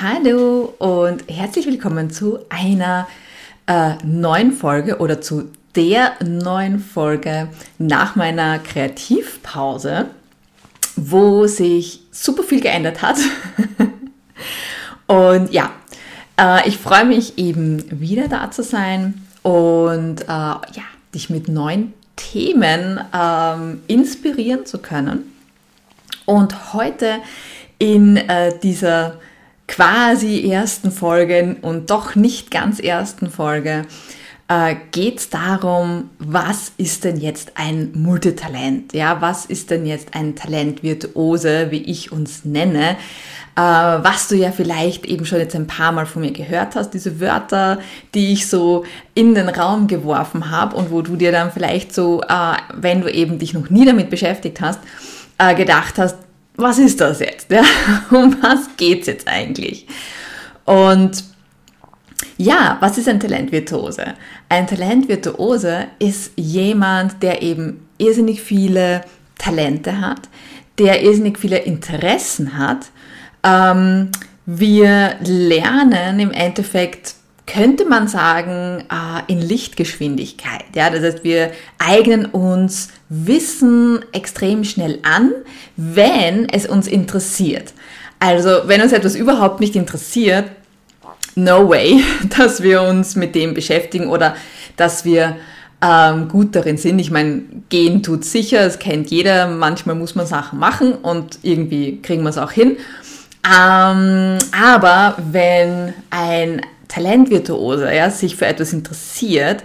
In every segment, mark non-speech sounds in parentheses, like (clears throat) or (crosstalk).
Hallo und herzlich willkommen zu einer äh, neuen Folge oder zu der neuen Folge nach meiner Kreativpause, wo sich super viel geändert hat. (laughs) und ja, äh, ich freue mich eben wieder da zu sein und äh, ja, dich mit neuen Themen ähm, inspirieren zu können. Und heute in äh, dieser quasi ersten Folge und doch nicht ganz ersten Folge äh, geht es darum, was ist denn jetzt ein Multitalent? Ja, was ist denn jetzt ein Talentvirtuose, wie ich uns nenne? Äh, was du ja vielleicht eben schon jetzt ein paar Mal von mir gehört hast, diese Wörter, die ich so in den Raum geworfen habe und wo du dir dann vielleicht so, äh, wenn du eben dich noch nie damit beschäftigt hast, äh, gedacht hast, was ist das jetzt? (laughs) Ja? Um was geht's jetzt eigentlich? Und ja, was ist ein Talentvirtuose? Ein Talentvirtuose ist jemand, der eben irrsinnig viele Talente hat, der irrsinnig viele Interessen hat. Ähm, wir lernen im Endeffekt könnte man sagen, äh, in Lichtgeschwindigkeit. Ja, das heißt, wir eignen uns Wissen extrem schnell an, wenn es uns interessiert. Also, wenn uns etwas überhaupt nicht interessiert, no way, (laughs) dass wir uns mit dem beschäftigen oder dass wir ähm, gut darin sind. Ich meine, gehen tut sicher, es kennt jeder. Manchmal muss man Sachen machen und irgendwie kriegen wir es auch hin. Ähm, aber wenn ein Talentvirtuose ja, sich für etwas interessiert,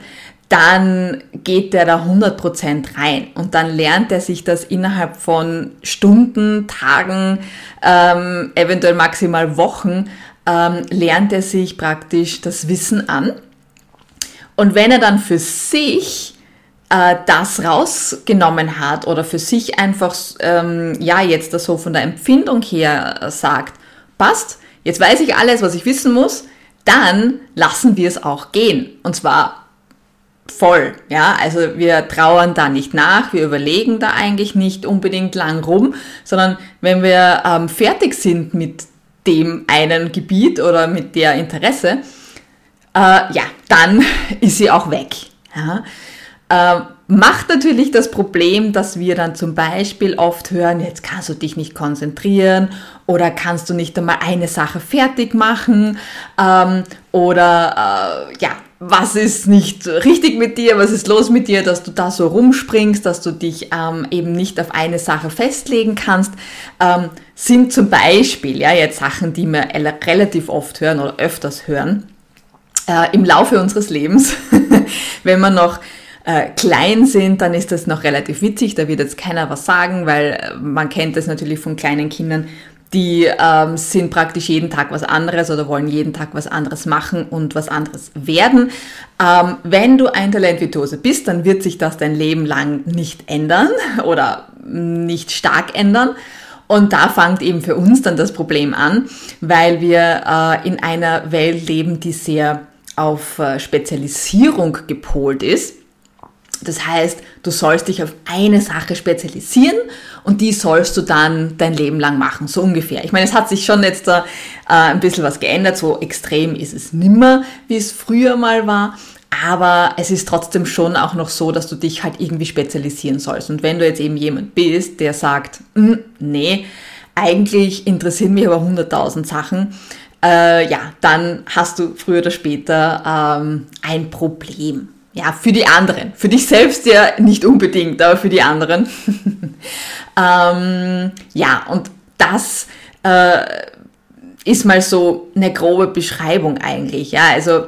dann geht der da 100% rein und dann lernt er sich das innerhalb von Stunden, Tagen, ähm, eventuell maximal Wochen, ähm, lernt er sich praktisch das Wissen an. Und wenn er dann für sich äh, das rausgenommen hat oder für sich einfach, ähm, ja, jetzt das so von der Empfindung her sagt, passt, jetzt weiß ich alles, was ich wissen muss, dann lassen wir es auch gehen. Und zwar voll. Ja, also wir trauern da nicht nach, wir überlegen da eigentlich nicht unbedingt lang rum, sondern wenn wir ähm, fertig sind mit dem einen Gebiet oder mit der Interesse, äh, ja, dann (laughs) ist sie auch weg. Ja. Äh, macht natürlich das Problem, dass wir dann zum Beispiel oft hören, jetzt kannst du dich nicht konzentrieren oder kannst du nicht einmal eine Sache fertig machen ähm, oder äh, ja, was ist nicht richtig mit dir, was ist los mit dir, dass du da so rumspringst, dass du dich ähm, eben nicht auf eine Sache festlegen kannst, ähm, sind zum Beispiel ja jetzt Sachen, die wir relativ oft hören oder öfters hören äh, im Laufe unseres Lebens, (laughs) wenn man noch äh, klein sind, dann ist das noch relativ witzig, da wird jetzt keiner was sagen, weil äh, man kennt das natürlich von kleinen Kindern, die ähm, sind praktisch jeden Tag was anderes oder wollen jeden Tag was anderes machen und was anderes werden. Ähm, wenn du ein Talentvirtuose bist, dann wird sich das dein Leben lang nicht ändern (laughs) oder nicht stark ändern. Und da fängt eben für uns dann das Problem an, weil wir äh, in einer Welt leben, die sehr auf äh, Spezialisierung gepolt ist. Das heißt, du sollst dich auf eine Sache spezialisieren und die sollst du dann dein Leben lang machen, so ungefähr. Ich meine, es hat sich schon jetzt da äh, ein bisschen was geändert, so extrem ist es nimmer, wie es früher mal war, aber es ist trotzdem schon auch noch so, dass du dich halt irgendwie spezialisieren sollst. Und wenn du jetzt eben jemand bist, der sagt, hm, nee, eigentlich interessieren mich aber 100.000 Sachen, äh, ja, dann hast du früher oder später ähm, ein Problem ja, für die anderen. Für dich selbst ja nicht unbedingt, aber für die anderen. (laughs) ähm, ja, und das äh, ist mal so eine grobe Beschreibung eigentlich. Ja, also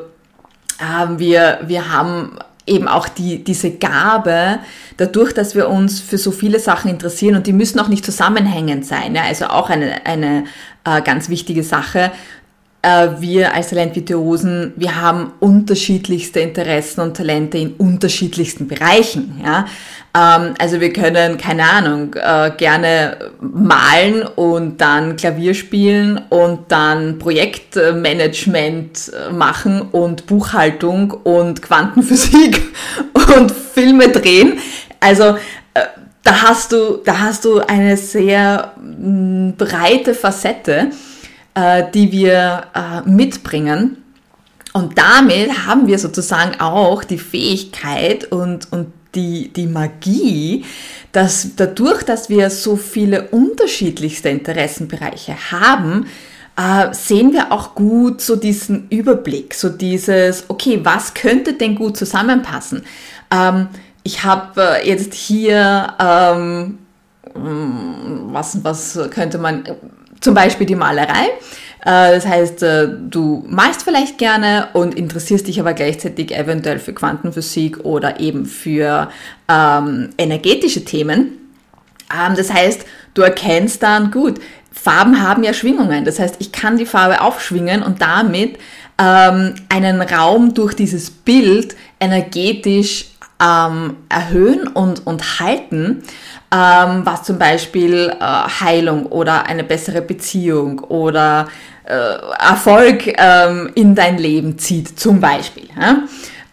äh, wir, wir haben eben auch die, diese Gabe, dadurch, dass wir uns für so viele Sachen interessieren und die müssen auch nicht zusammenhängend sein. Ja, also auch eine, eine äh, ganz wichtige Sache wir als Talentvirtuosen, wir haben unterschiedlichste Interessen und Talente in unterschiedlichsten Bereichen. Ja? Ähm, also wir können, keine Ahnung, äh, gerne malen und dann Klavier spielen und dann Projektmanagement äh, machen und Buchhaltung und Quantenphysik (laughs) und Filme drehen. Also da hast du, da hast du eine sehr breite Facette äh, die wir äh, mitbringen. Und damit haben wir sozusagen auch die Fähigkeit und, und die, die Magie, dass dadurch, dass wir so viele unterschiedlichste Interessenbereiche haben, äh, sehen wir auch gut so diesen Überblick, so dieses, okay, was könnte denn gut zusammenpassen? Ähm, ich habe äh, jetzt hier, ähm, was, was könnte man, zum Beispiel die Malerei. Äh, das heißt, äh, du malst vielleicht gerne und interessierst dich aber gleichzeitig eventuell für Quantenphysik oder eben für ähm, energetische Themen. Ähm, das heißt, du erkennst dann, gut, Farben haben ja Schwingungen. Das heißt, ich kann die Farbe aufschwingen und damit ähm, einen Raum durch dieses Bild energetisch ähm, erhöhen und, und halten, ähm, was zum Beispiel äh, Heilung oder eine bessere Beziehung oder äh, Erfolg ähm, in dein Leben zieht, zum Beispiel. Ja?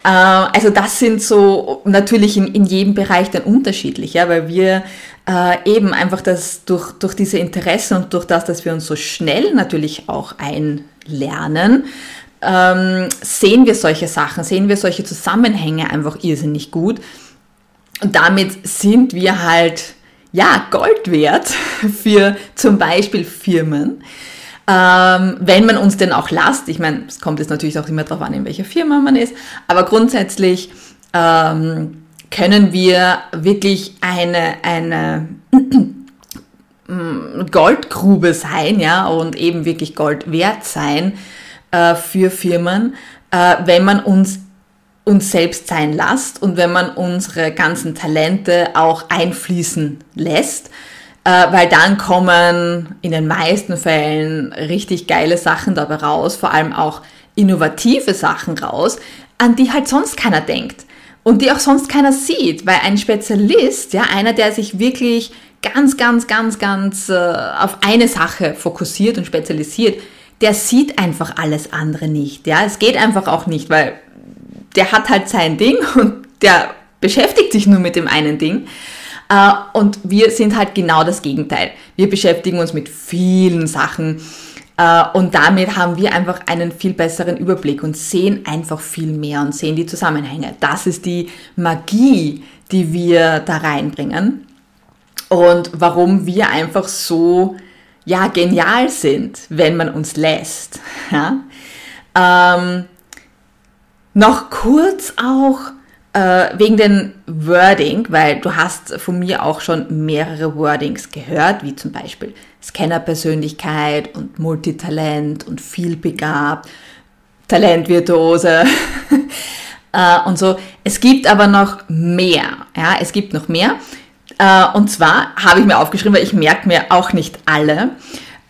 Äh, also das sind so natürlich in, in jedem Bereich dann unterschiedlich, ja, weil wir äh, eben einfach das durch, durch diese Interessen und durch das, dass wir uns so schnell natürlich auch einlernen, ähm, sehen wir solche Sachen, sehen wir solche Zusammenhänge einfach irrsinnig gut. Und damit sind wir halt, ja, Gold wert (laughs) für zum Beispiel Firmen. Ähm, wenn man uns denn auch lasst, ich meine, es kommt jetzt natürlich auch immer darauf an, in welcher Firma man ist, aber grundsätzlich ähm, können wir wirklich eine, eine (clears throat) Goldgrube sein, ja, und eben wirklich Gold wert sein äh, für Firmen, äh, wenn man uns uns selbst sein lässt und wenn man unsere ganzen Talente auch einfließen lässt, äh, weil dann kommen in den meisten Fällen richtig geile Sachen dabei raus, vor allem auch innovative Sachen raus, an die halt sonst keiner denkt und die auch sonst keiner sieht, weil ein Spezialist, ja, einer, der sich wirklich ganz, ganz, ganz, ganz äh, auf eine Sache fokussiert und spezialisiert, der sieht einfach alles andere nicht. Ja, es geht einfach auch nicht, weil der hat halt sein Ding (laughs) und der beschäftigt sich nur mit dem einen Ding. Äh, und wir sind halt genau das Gegenteil. Wir beschäftigen uns mit vielen Sachen äh, und damit haben wir einfach einen viel besseren Überblick und sehen einfach viel mehr und sehen die Zusammenhänge. Das ist die Magie, die wir da reinbringen und warum wir einfach so ja, genial sind, wenn man uns lässt. Ja? Ähm, noch kurz auch äh, wegen den Wording, weil du hast von mir auch schon mehrere Wordings gehört, wie zum Beispiel Scannerpersönlichkeit und Multitalent und vielbegabt, Talentvirtuose (laughs) äh, und so. Es gibt aber noch mehr. Ja, es gibt noch mehr. Äh, und zwar habe ich mir aufgeschrieben, weil ich merke mir auch nicht alle.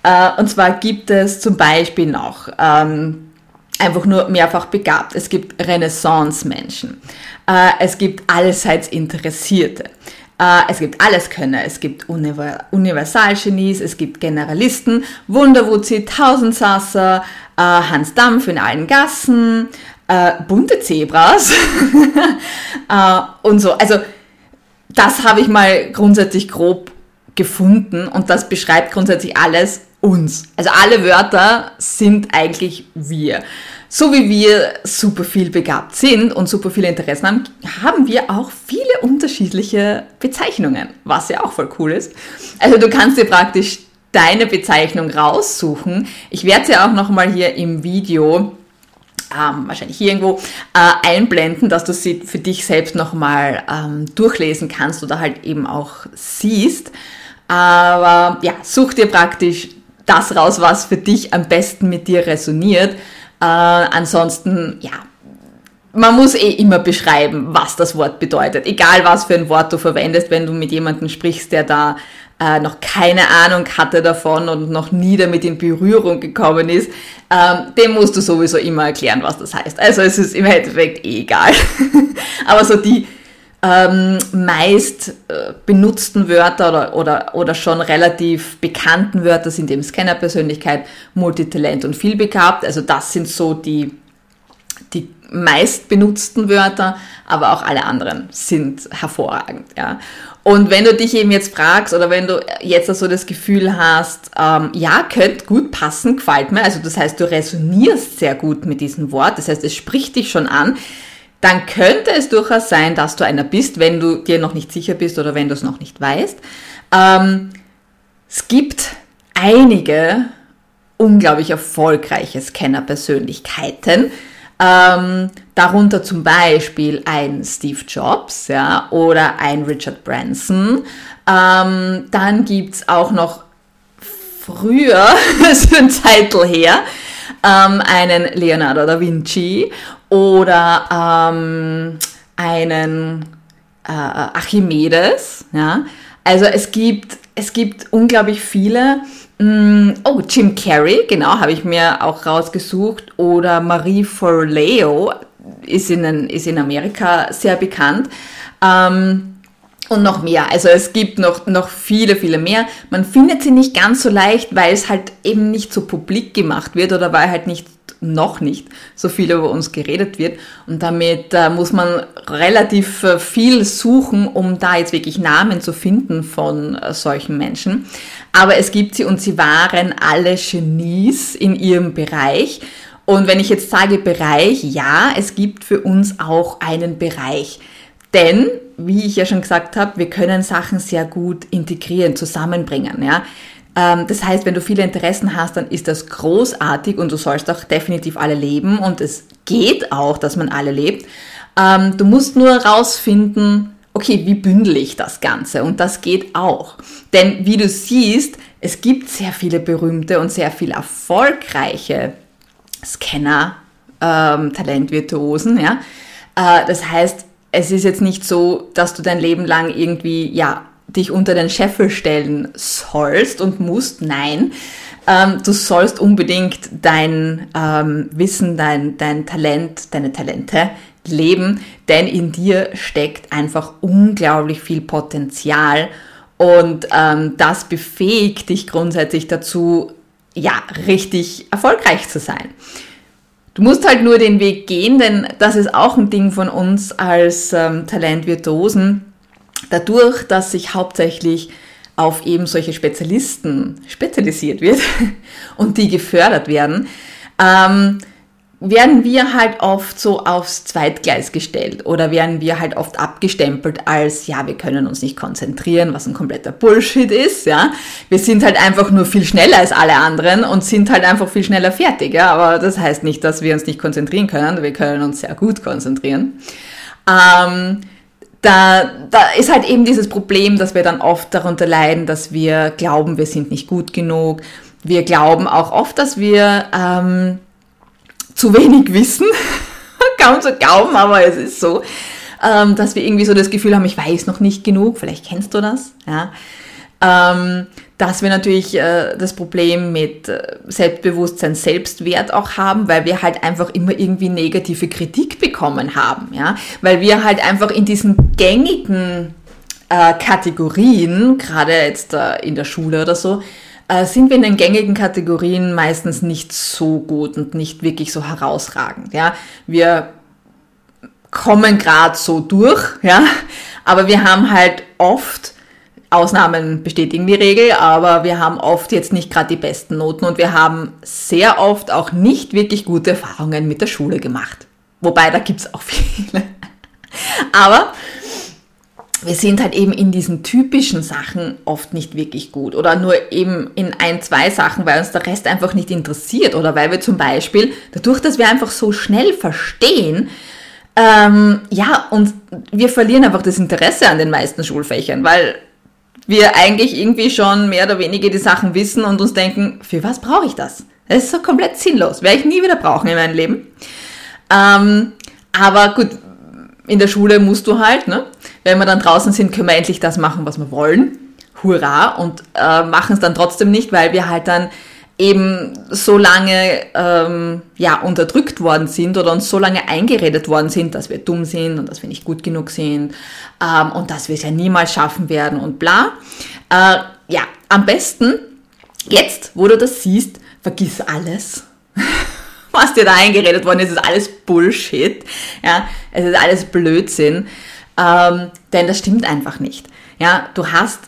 Äh, und zwar gibt es zum Beispiel noch ähm, einfach nur mehrfach begabt. Es gibt Renaissance-Menschen. Äh, es gibt allseits Interessierte. Es gibt Alleskönner, es gibt Universalgenies, es gibt Generalisten, Wunderwutzi, Tausendsasser, Hans Dampf in allen Gassen, bunte Zebras (laughs) und so. Also das habe ich mal grundsätzlich grob gefunden und das beschreibt grundsätzlich alles uns. Also alle Wörter sind eigentlich wir. So wie wir super viel begabt sind und super viele Interessen haben, haben wir auch viele unterschiedliche Bezeichnungen, was ja auch voll cool ist. Also du kannst dir praktisch deine Bezeichnung raussuchen. Ich werde sie auch nochmal hier im Video ähm, wahrscheinlich hier irgendwo äh, einblenden, dass du sie für dich selbst nochmal ähm, durchlesen kannst oder halt eben auch siehst. Aber ja, such dir praktisch das raus, was für dich am besten mit dir resoniert. Äh, ansonsten, ja, man muss eh immer beschreiben, was das Wort bedeutet. Egal was für ein Wort du verwendest, wenn du mit jemandem sprichst, der da äh, noch keine Ahnung hatte davon und noch nie damit in Berührung gekommen ist, ähm, dem musst du sowieso immer erklären, was das heißt. Also es ist im Endeffekt eh egal. (laughs) Aber so die ähm, meist äh, benutzten Wörter oder, oder, oder schon relativ bekannten Wörter sind eben Scannerpersönlichkeit, Multitalent und vielbegabt. Also das sind so die, die meist benutzten Wörter, aber auch alle anderen sind hervorragend. Ja. Und wenn du dich eben jetzt fragst oder wenn du jetzt so das Gefühl hast, ähm, ja, könnte gut passen, gefällt mir, also das heißt, du resonierst sehr gut mit diesem Wort, das heißt, es spricht dich schon an, dann könnte es durchaus sein, dass du einer bist, wenn du dir noch nicht sicher bist oder wenn du es noch nicht weißt. Ähm, es gibt einige unglaublich erfolgreiche Scanner-Persönlichkeiten, ähm, darunter zum Beispiel ein Steve Jobs ja, oder ein Richard Branson. Ähm, dann gibt's auch noch früher, (laughs) ist ein Zeitl her, ähm, einen Leonardo da Vinci oder ähm, einen äh, Archimedes. Ja? Also es gibt, es gibt unglaublich viele. Mm, oh, Jim Carrey, genau, habe ich mir auch rausgesucht. Oder Marie Forleo ist in, ist in Amerika sehr bekannt. Ähm, und noch mehr. Also es gibt noch, noch viele, viele mehr. Man findet sie nicht ganz so leicht, weil es halt eben nicht so publik gemacht wird oder weil halt nicht noch nicht so viel über uns geredet wird. Und damit äh, muss man relativ äh, viel suchen, um da jetzt wirklich Namen zu finden von äh, solchen Menschen. Aber es gibt sie und sie waren alle Genies in ihrem Bereich. Und wenn ich jetzt sage Bereich, ja, es gibt für uns auch einen Bereich. Denn, wie ich ja schon gesagt habe, wir können Sachen sehr gut integrieren, zusammenbringen. Ja? Ähm, das heißt, wenn du viele Interessen hast, dann ist das großartig und du sollst auch definitiv alle leben und es geht auch, dass man alle lebt. Ähm, du musst nur rausfinden, okay, wie bündel ich das Ganze? Und das geht auch. Denn wie du siehst, es gibt sehr viele berühmte und sehr viel erfolgreiche Scanner, ähm, Talentvirtuosen, ja. Äh, das heißt, es ist jetzt nicht so, dass du dein Leben lang irgendwie, ja, dich unter den Scheffel stellen sollst und musst. Nein, ähm, du sollst unbedingt dein ähm, Wissen, dein, dein Talent, deine Talente leben, denn in dir steckt einfach unglaublich viel Potenzial und ähm, das befähigt dich grundsätzlich dazu, ja, richtig erfolgreich zu sein. Du musst halt nur den Weg gehen, denn das ist auch ein Ding von uns als ähm, Talentvirtuosen dadurch, dass sich hauptsächlich auf eben solche Spezialisten spezialisiert wird (laughs) und die gefördert werden, ähm, werden wir halt oft so aufs Zweitgleis gestellt oder werden wir halt oft abgestempelt als, ja, wir können uns nicht konzentrieren, was ein kompletter Bullshit ist, ja. Wir sind halt einfach nur viel schneller als alle anderen und sind halt einfach viel schneller fertig, ja. Aber das heißt nicht, dass wir uns nicht konzentrieren können, wir können uns sehr gut konzentrieren. Ähm, da, da ist halt eben dieses Problem, dass wir dann oft darunter leiden, dass wir glauben, wir sind nicht gut genug. Wir glauben auch oft, dass wir ähm, zu wenig wissen. (laughs) Kaum zu glauben, aber es ist so, ähm, dass wir irgendwie so das Gefühl haben, ich weiß noch nicht genug. Vielleicht kennst du das. Ja. Ähm, dass wir natürlich äh, das Problem mit äh, Selbstbewusstsein, Selbstwert auch haben, weil wir halt einfach immer irgendwie negative Kritik bekommen haben, ja, weil wir halt einfach in diesen gängigen äh, Kategorien, gerade jetzt äh, in der Schule oder so, äh, sind wir in den gängigen Kategorien meistens nicht so gut und nicht wirklich so herausragend, ja. Wir kommen gerade so durch, ja, aber wir haben halt oft Ausnahmen bestätigen die Regel, aber wir haben oft jetzt nicht gerade die besten Noten und wir haben sehr oft auch nicht wirklich gute Erfahrungen mit der Schule gemacht. Wobei, da gibt's auch (laughs) viele. aber wir sind halt eben in diesen typischen Sachen oft nicht wirklich gut oder nur eben in ein, zwei Sachen, weil uns der Rest einfach nicht interessiert oder weil wir zum Beispiel, dadurch, dass wir einfach so schnell verstehen, ähm, ja, und wir verlieren einfach das Interesse an den meisten Schulfächern, weil wir eigentlich irgendwie schon mehr oder weniger die Sachen wissen und uns denken, für was brauche ich das? Das ist so komplett sinnlos. Werde ich nie wieder brauchen in meinem Leben. Ähm, aber gut, in der Schule musst du halt, ne? Wenn wir dann draußen sind, können wir endlich das machen, was wir wollen. Hurra! Und äh, machen es dann trotzdem nicht, weil wir halt dann eben so lange ähm, ja, unterdrückt worden sind oder uns so lange eingeredet worden sind, dass wir dumm sind und dass wir nicht gut genug sind ähm, und dass wir es ja niemals schaffen werden und bla. Äh, ja, am besten jetzt, wo du das siehst, vergiss alles. (laughs) Was dir da eingeredet worden ist, ist alles Bullshit. Ja, es ist alles Blödsinn. Ähm, denn das stimmt einfach nicht. Ja, du hast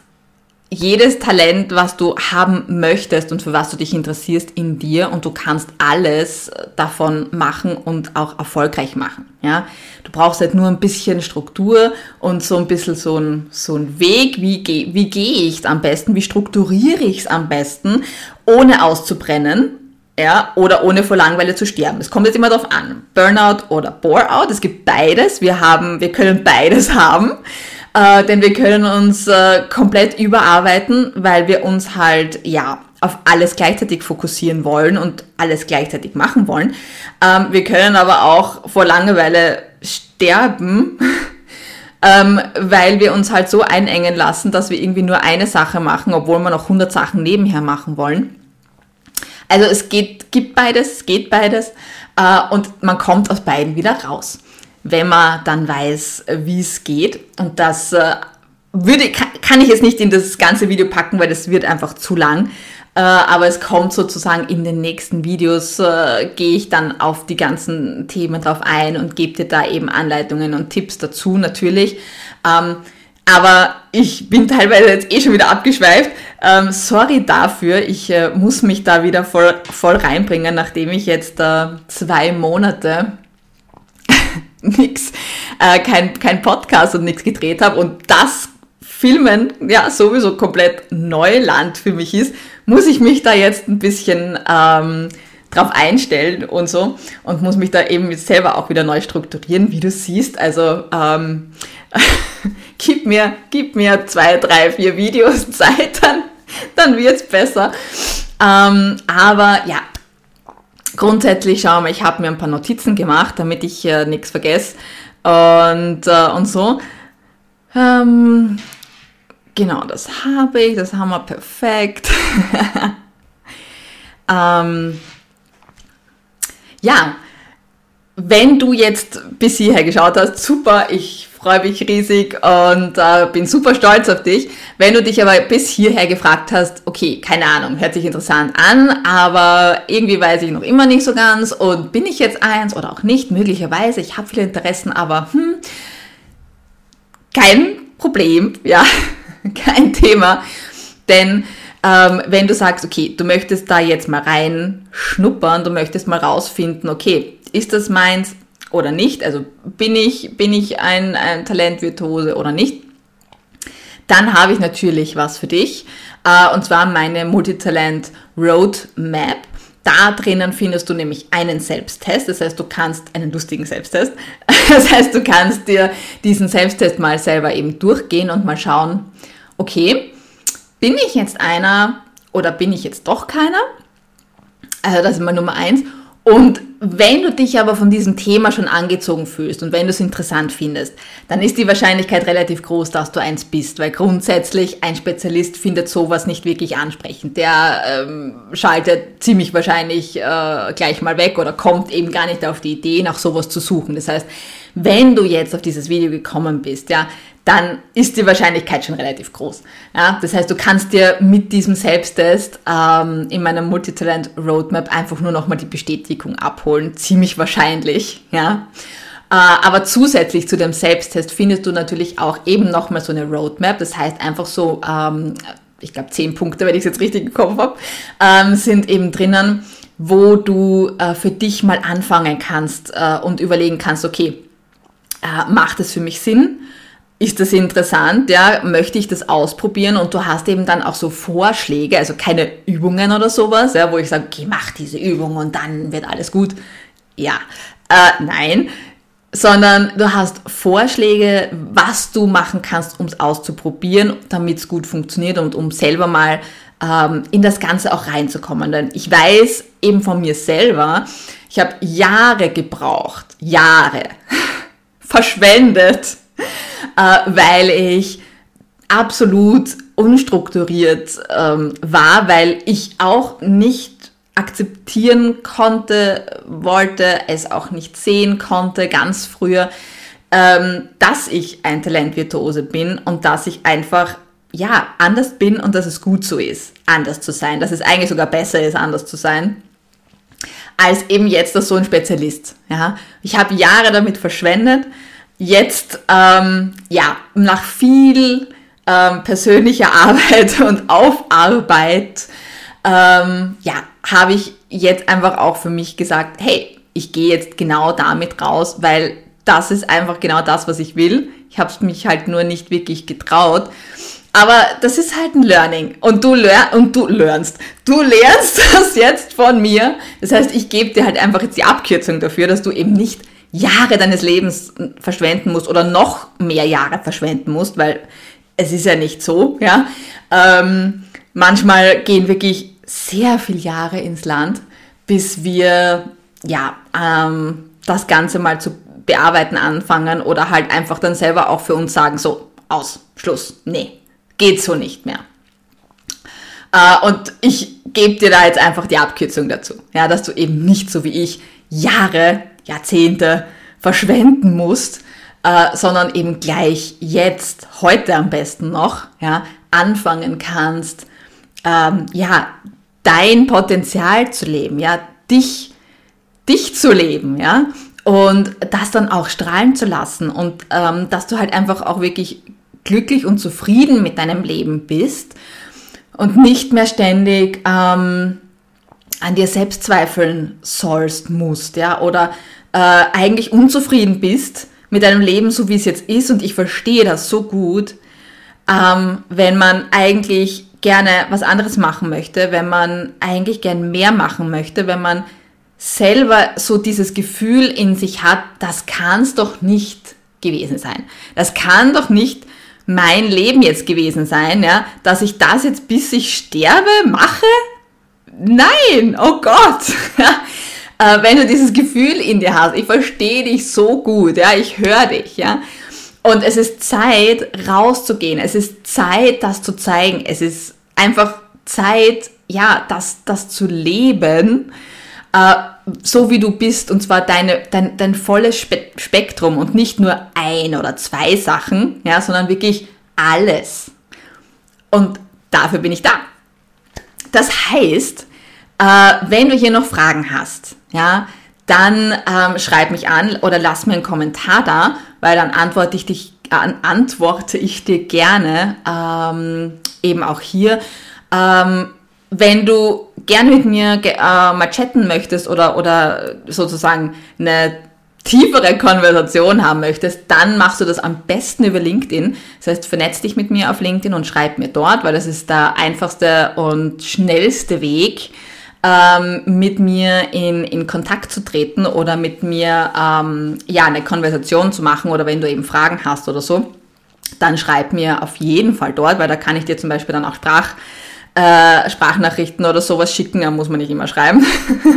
jedes Talent, was du haben möchtest und für was du dich interessierst in dir und du kannst alles davon machen und auch erfolgreich machen. Ja, du brauchst halt nur ein bisschen Struktur und so ein bisschen so ein, so ein Weg, wie, geh, wie gehe ich am besten, wie strukturiere ich es am besten, ohne auszubrennen. Ja, oder ohne vor Langeweile zu sterben. Es kommt jetzt immer darauf an. Burnout oder Bore-out. Es gibt beides. Wir haben, wir können beides (laughs) haben äh, denn wir können uns äh, komplett überarbeiten, weil wir uns halt, ja, auf alles gleichzeitig fokussieren wollen und alles gleichzeitig machen wollen. Ähm, wir können aber auch vor Langeweile sterben, (laughs) ähm, weil wir uns halt so einengen lassen, dass wir irgendwie nur eine Sache machen, obwohl wir noch 100 Sachen nebenher machen wollen. Also es geht, gibt beides, es geht beides äh, und man kommt aus beiden wieder raus wenn man dann weiß, wie es geht. Und das äh, würde, kann ich jetzt nicht in das ganze Video packen, weil das wird einfach zu lang. Äh, aber es kommt sozusagen in den nächsten Videos, äh, gehe ich dann auf die ganzen Themen drauf ein und gebe dir da eben Anleitungen und Tipps dazu natürlich. Ähm, aber ich bin teilweise jetzt eh schon wieder abgeschweift. Ähm, sorry dafür. Ich äh, muss mich da wieder voll, voll reinbringen, nachdem ich jetzt äh, zwei Monate (laughs) nix, äh, kein, kein Podcast und nichts gedreht habe und das Filmen ja sowieso komplett Neuland für mich ist, muss ich mich da jetzt ein bisschen ähm, drauf einstellen und so und muss mich da eben selber auch wieder neu strukturieren, wie du siehst. Also ähm, (laughs) gib, mir, gib mir zwei, drei, vier Videos (laughs) Zeit, dann, dann wird's besser. Ähm, aber ja, grundsätzlich schau mal, ich habe mir ein paar Notizen gemacht, damit ich äh, nichts vergesse und, äh, und so. Ähm, genau, das habe ich, das haben wir perfekt. (laughs) ähm, ja, wenn du jetzt bis hierher geschaut hast, super, ich freue mich riesig und äh, bin super stolz auf dich. Wenn du dich aber bis hierher gefragt hast, okay, keine Ahnung, hört sich interessant an, aber irgendwie weiß ich noch immer nicht so ganz und bin ich jetzt eins oder auch nicht, möglicherweise, ich habe viele Interessen, aber hm, kein Problem, ja, (laughs) kein Thema, denn ähm, wenn du sagst, okay, du möchtest da jetzt mal rein schnuppern, du möchtest mal rausfinden, okay, ist das meins? Oder nicht, also bin ich, bin ich ein, ein Talentvirtuose oder nicht, dann habe ich natürlich was für dich. Äh, und zwar meine Multitalent Roadmap. Da drinnen findest du nämlich einen Selbsttest, das heißt, du kannst einen lustigen Selbsttest. (laughs) Das heißt, du kannst dir diesen Selbsttest mal selber eben durchgehen und mal schauen, okay, bin ich jetzt einer oder bin ich jetzt doch keiner? Also das ist mal Nummer eins. Und wenn du dich aber von diesem Thema schon angezogen fühlst und wenn du es interessant findest, dann ist die Wahrscheinlichkeit relativ groß, dass du eins bist, weil grundsätzlich ein Spezialist findet sowas nicht wirklich ansprechend. Der ähm, schaltet ziemlich wahrscheinlich äh, gleich mal weg oder kommt eben gar nicht auf die Idee, nach sowas zu suchen. Das heißt, wenn du jetzt auf dieses Video gekommen bist, ja, dann ist die Wahrscheinlichkeit schon relativ groß. Ja? Das heißt, du kannst dir mit diesem Selbsttest ähm, in meiner Multitalent Roadmap einfach nur nochmal die Bestätigung abholen. Ziemlich wahrscheinlich. Ja? Äh, aber zusätzlich zu dem Selbsttest findest du natürlich auch eben nochmal so eine Roadmap. Das heißt einfach so, ähm, ich glaube zehn Punkte, wenn ich es jetzt richtig Kopf habe, ähm, sind eben drinnen, wo du äh, für dich mal anfangen kannst äh, und überlegen kannst, okay, äh, macht es für mich Sinn? ist das interessant, ja, möchte ich das ausprobieren und du hast eben dann auch so Vorschläge, also keine Übungen oder sowas, ja, wo ich sage, okay, mach diese Übung und dann wird alles gut. Ja, äh, nein, sondern du hast Vorschläge, was du machen kannst, um es auszuprobieren, damit es gut funktioniert und um selber mal ähm, in das Ganze auch reinzukommen. Denn ich weiß eben von mir selber, ich habe Jahre gebraucht, Jahre (laughs) verschwendet, äh, weil ich absolut unstrukturiert ähm, war, weil ich auch nicht akzeptieren konnte, wollte, es auch nicht sehen konnte, ganz früher, ähm, dass ich ein Talentvirtuose bin und dass ich einfach ja anders bin und dass es gut so ist, anders zu sein, dass es eigentlich sogar besser ist, anders zu sein als eben jetzt als so ein Spezialist. Ja, ich habe Jahre damit verschwendet, jetzt, ähm, ja, nach viel ähm, persönlicher (laughs) Arbeit und Aufarbeit, ähm, ja, habe ich jetzt einfach auch für mich gesagt, hey, ich gehe jetzt genau damit raus, weil das ist einfach genau das, was ich will. Ich habe mich halt nur nicht wirklich getraut. Aber das ist halt ein Learning und du, lern und du lernst. Du lernst (laughs) das jetzt von mir. Das heißt, ich gebe dir halt einfach jetzt die Abkürzung dafür, dass du eben nicht Jahre deines Lebens verschwenden musst oder noch mehr Jahre verschwenden musst, weil es ist ja nicht so, ja. Ähm, manchmal gehen wirklich sehr viele Jahre ins Land, bis wir ja ähm, das Ganze mal zu bearbeiten anfangen oder halt einfach dann selber auch für uns sagen, so, aus, Schluss, nee, geht so nicht mehr. Äh, und ich gebe dir da jetzt einfach die Abkürzung dazu, ja, dass du eben nicht so wie ich Jahre, Jahrzehnte verschwenden musst, äh, sondern eben gleich jetzt, heute am besten noch, ja, anfangen kannst, ähm, ja, dein Potenzial zu leben, ja, dich, dich zu leben, ja, und das dann auch strahlen zu lassen und ähm, dass du halt einfach auch wirklich glücklich und zufrieden mit deinem Leben bist und nicht mehr ständig ähm, an dir selbst zweifeln sollst, musst, ja, oder äh, eigentlich unzufrieden bist mit deinem Leben, so wie es jetzt ist, und ich verstehe das so gut, ähm, wenn man eigentlich gerne was anderes machen möchte, wenn man eigentlich gern mehr machen möchte, wenn man selber so dieses Gefühl in sich hat, das kann es doch nicht gewesen sein. Das kann doch nicht mein Leben jetzt gewesen sein, ja, dass ich das jetzt bis ich sterbe mache? Nein, oh Gott. (laughs) äh, wenn du dieses Gefühl in dir hast, ich verstehe dich so gut, ja, ich höre dich, ja. Und es ist Zeit, rauszugehen. Es ist Zeit, das zu zeigen. Es ist einfach Zeit, ja, das, das zu leben äh, so wie du bist, und zwar deine, dein, dein volles Spe Spektrum und nicht nur ein oder zwei Sachen, ja, sondern wirklich alles. Und dafür bin ich da. Das heißt, äh, wenn du hier noch Fragen hast, ja, dann ähm, schreib mich an oder lass mir einen Kommentar da, weil dann antworte ich dich, äh, antworte ich dir gerne ähm, eben auch hier. Ähm, wenn du gerne mit mir äh, mal chatten möchtest oder, oder sozusagen eine tiefere Konversation haben möchtest, dann machst du das am besten über LinkedIn. Das heißt, vernetz dich mit mir auf LinkedIn und schreib mir dort, weil das ist der einfachste und schnellste Weg, ähm, mit mir in, in Kontakt zu treten oder mit mir ähm, ja eine Konversation zu machen oder wenn du eben Fragen hast oder so, dann schreib mir auf jeden Fall dort, weil da kann ich dir zum Beispiel dann auch Sprach äh, Sprachnachrichten oder sowas schicken, da muss man nicht immer schreiben.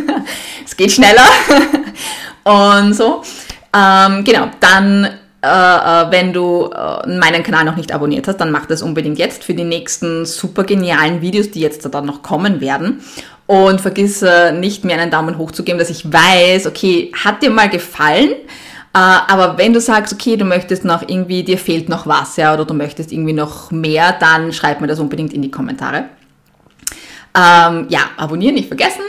(laughs) es geht schneller. (laughs) und so. Ähm, genau, dann, äh, äh, wenn du äh, meinen Kanal noch nicht abonniert hast, dann mach das unbedingt jetzt für die nächsten super genialen Videos, die jetzt dann noch kommen werden. Und vergiss äh, nicht, mir einen Daumen hoch zu geben, dass ich weiß, okay, hat dir mal gefallen? Aber wenn du sagst, okay, du möchtest noch irgendwie, dir fehlt noch was, ja, oder du möchtest irgendwie noch mehr, dann schreib mir das unbedingt in die Kommentare. Ähm, ja, abonnieren nicht vergessen.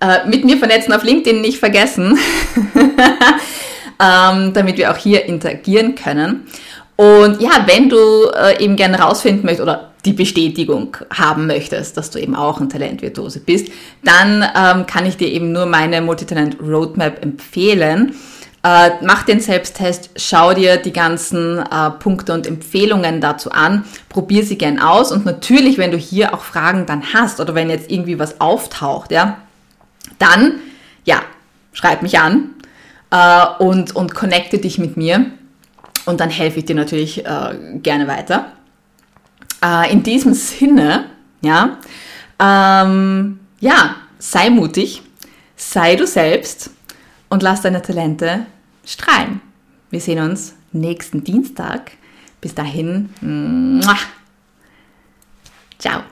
Äh, mit mir vernetzen auf LinkedIn nicht vergessen, (laughs) ähm, damit wir auch hier interagieren können. Und ja, wenn du äh, eben gerne rausfinden möchtest oder die Bestätigung haben möchtest, dass du eben auch ein Talentvirtuose bist, dann ähm, kann ich dir eben nur meine Multitalent Roadmap empfehlen. Äh, mach den Selbsttest, schau dir die ganzen äh, Punkte und Empfehlungen dazu an, probier sie gern aus und natürlich, wenn du hier auch Fragen dann hast oder wenn jetzt irgendwie was auftaucht, ja, dann, ja, schreib mich an äh, und, und connecte dich mit mir und dann helfe ich dir natürlich äh, gerne weiter. Äh, in diesem Sinne, ja, ähm, ja, sei mutig, sei du selbst und lass deine Talente strahlen. Wir sehen uns nächsten Dienstag. Bis dahin, ciao.